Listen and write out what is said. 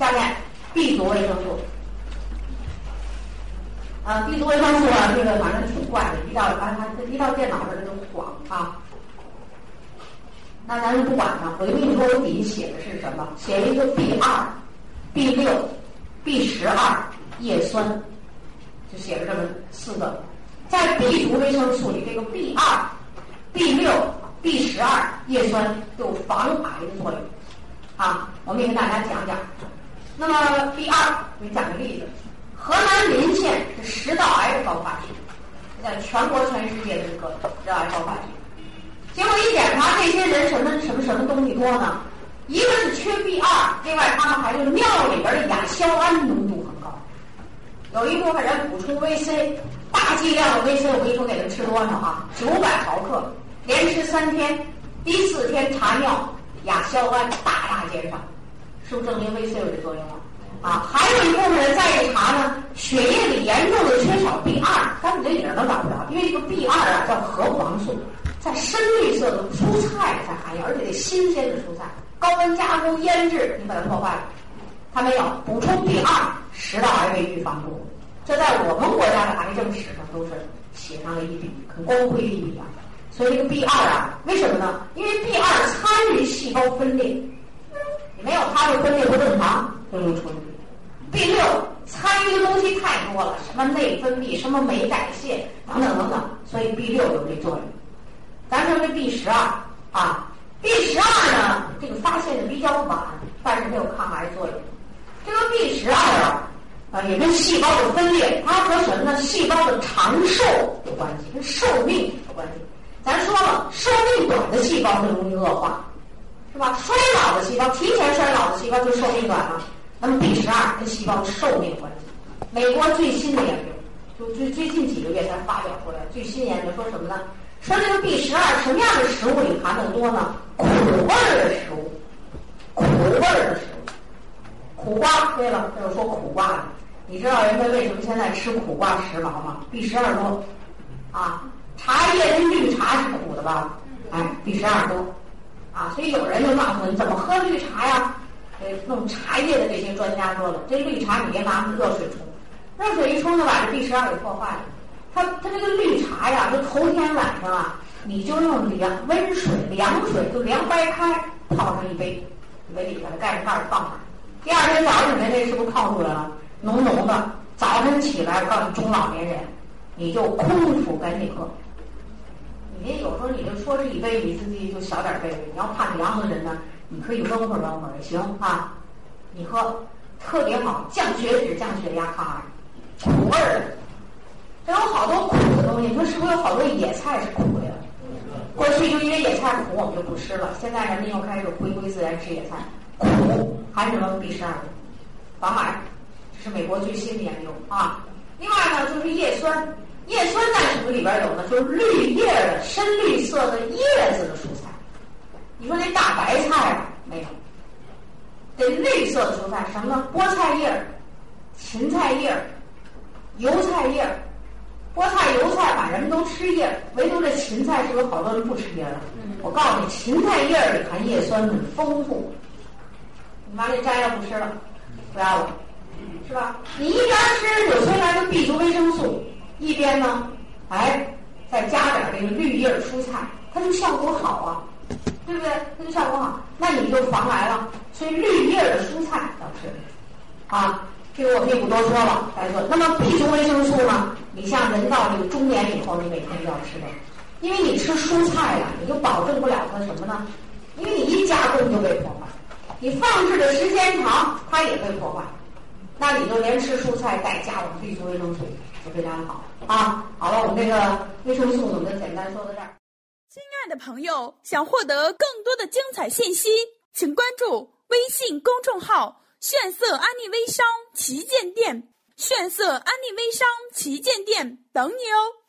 下面 B 族维生素。啊，B 族维生素啊，这个反正挺怪的，一到啊它一到电脑上它就晃啊。那咱就不管它，我就跟你说，我底下写的是什么？写一个 B 二、B 六、B 十二叶酸，就写了这么四个。在 B 族维生素里，这个 B 二、B 六、B 十二叶酸有防癌的作用。啊，我们也跟大家讲讲。那么 B 二，我给你讲个例子。河南临县是食道癌的高发区，在全国全世界的这个食道癌高发区。结果一检查，这些人什么什么什么东西多呢？一个是缺 B 二，另外他们还是尿里边的亚硝胺浓度很高。有一部分人补充 VC，大剂量的 VC，我跟你说给他吃多少啊？九百毫克，连吃三天，第四天查尿，亚硝胺大大减少，是不是证明 VC 有这作用了？啊，还有一部分人再一查呢，血液里严重的缺少 B 二，但是这里边都找不着，因为这个 B 二啊叫核黄素。在深绿色的蔬菜才含有，而且得新鲜的蔬菜，高温加工腌制，你把它破坏了。它没有补充 B 二，食道癌被预防住。这在我们国家的癌症史上都是写上了一笔很光辉的一笔啊。所以这个 B 二啊，为什么呢？因为 B 二参与细胞分裂，分裂不正常，就容易出问题。B 六参与的东西太多了，什么内分泌，什么酶代谢等等等等，所以 B 六有这作用。咱说这 B 十二啊，B 十二呢，这个发现的比较晚，但是它有抗癌作用。这个 B 十二啊，啊也跟细胞的分裂，它和什么呢？细胞的长寿有关系，跟寿命有关系。咱说了，寿命短的细胞就容易恶化，吧？衰老的细胞，提前衰老的细胞就寿命短了。那么 B 十二跟细胞寿命关系。美国最新的研究，就最最近几个月才发表出来，最新研究说什么呢？说这个 B 十二什么样的食物里含的多呢？苦味儿的食物，苦味儿的食物，苦瓜。对了，这是说苦瓜的。你知道人家为什么现在吃苦瓜时髦吗？B 十二多，啊，茶叶跟绿茶是苦的吧？哎，B 十二多，啊，所以有人就告诉你怎么喝绿茶呀？呃，弄茶叶的这些专家说了，这绿茶你别拿热水冲，热水一冲就把这 B 十二给破坏了。它它这个绿茶呀，就头天晚上啊，你就用凉温水、凉水就凉白开泡上一杯，杯里把它盖上盖儿放上。第二天早上起来，那是不是泡出来了？浓浓的。早晨起来，告诉中老年人，你就空腹赶紧喝。你就说是一杯，你自己就小点杯。你要怕凉的人呢，你可以温会儿温会儿也行啊。你喝特别好，降血脂、降血压、抗癌，苦味儿的。有好多苦的东西，你说是不是有好多野菜是苦的呀？过去就因为野菜苦，我们就不吃了。现在人们又开始回归自然吃野菜，苦含什么 B 十二，防癌，这是美国最新的研究啊。另外呢，就是叶酸，叶酸在什么里边有呢？就是绿叶的深绿色的叶子的蔬菜。你说那大白菜啊，没有，得绿色的蔬菜，什么呢？菠菜叶、芹菜叶、油菜叶。菠菜、油菜，把人们都吃叶，唯独这芹菜是有好多人不吃叶的。我告诉你，芹菜叶里含叶酸很丰富。你把这摘了不吃了，不要了，是吧？你一边吃纽崔莱的 B 族维生素，一边呢，哎，再加点这个绿叶蔬菜，它就效果好啊，对不对？它就效果好，那你就防癌了。所以绿叶的蔬菜要吃，啊。这个我们也不多说了，再说。那么 B 族维生素呢？你像人到这个中年以后，你每天都要吃的，因为你吃蔬菜呀，你就保证不了它什么呢？因为你一加工就被破坏，你放置的时间长，它也被破坏。那你就连吃蔬菜再加我们 B 族维生素，就非常好啊。好了，我们这个维生素我们就简单说到这儿。亲爱的朋友，想获得更多的精彩信息，请关注微信公众号。炫色安利微商旗舰店，炫色安利微商旗舰店等你哦。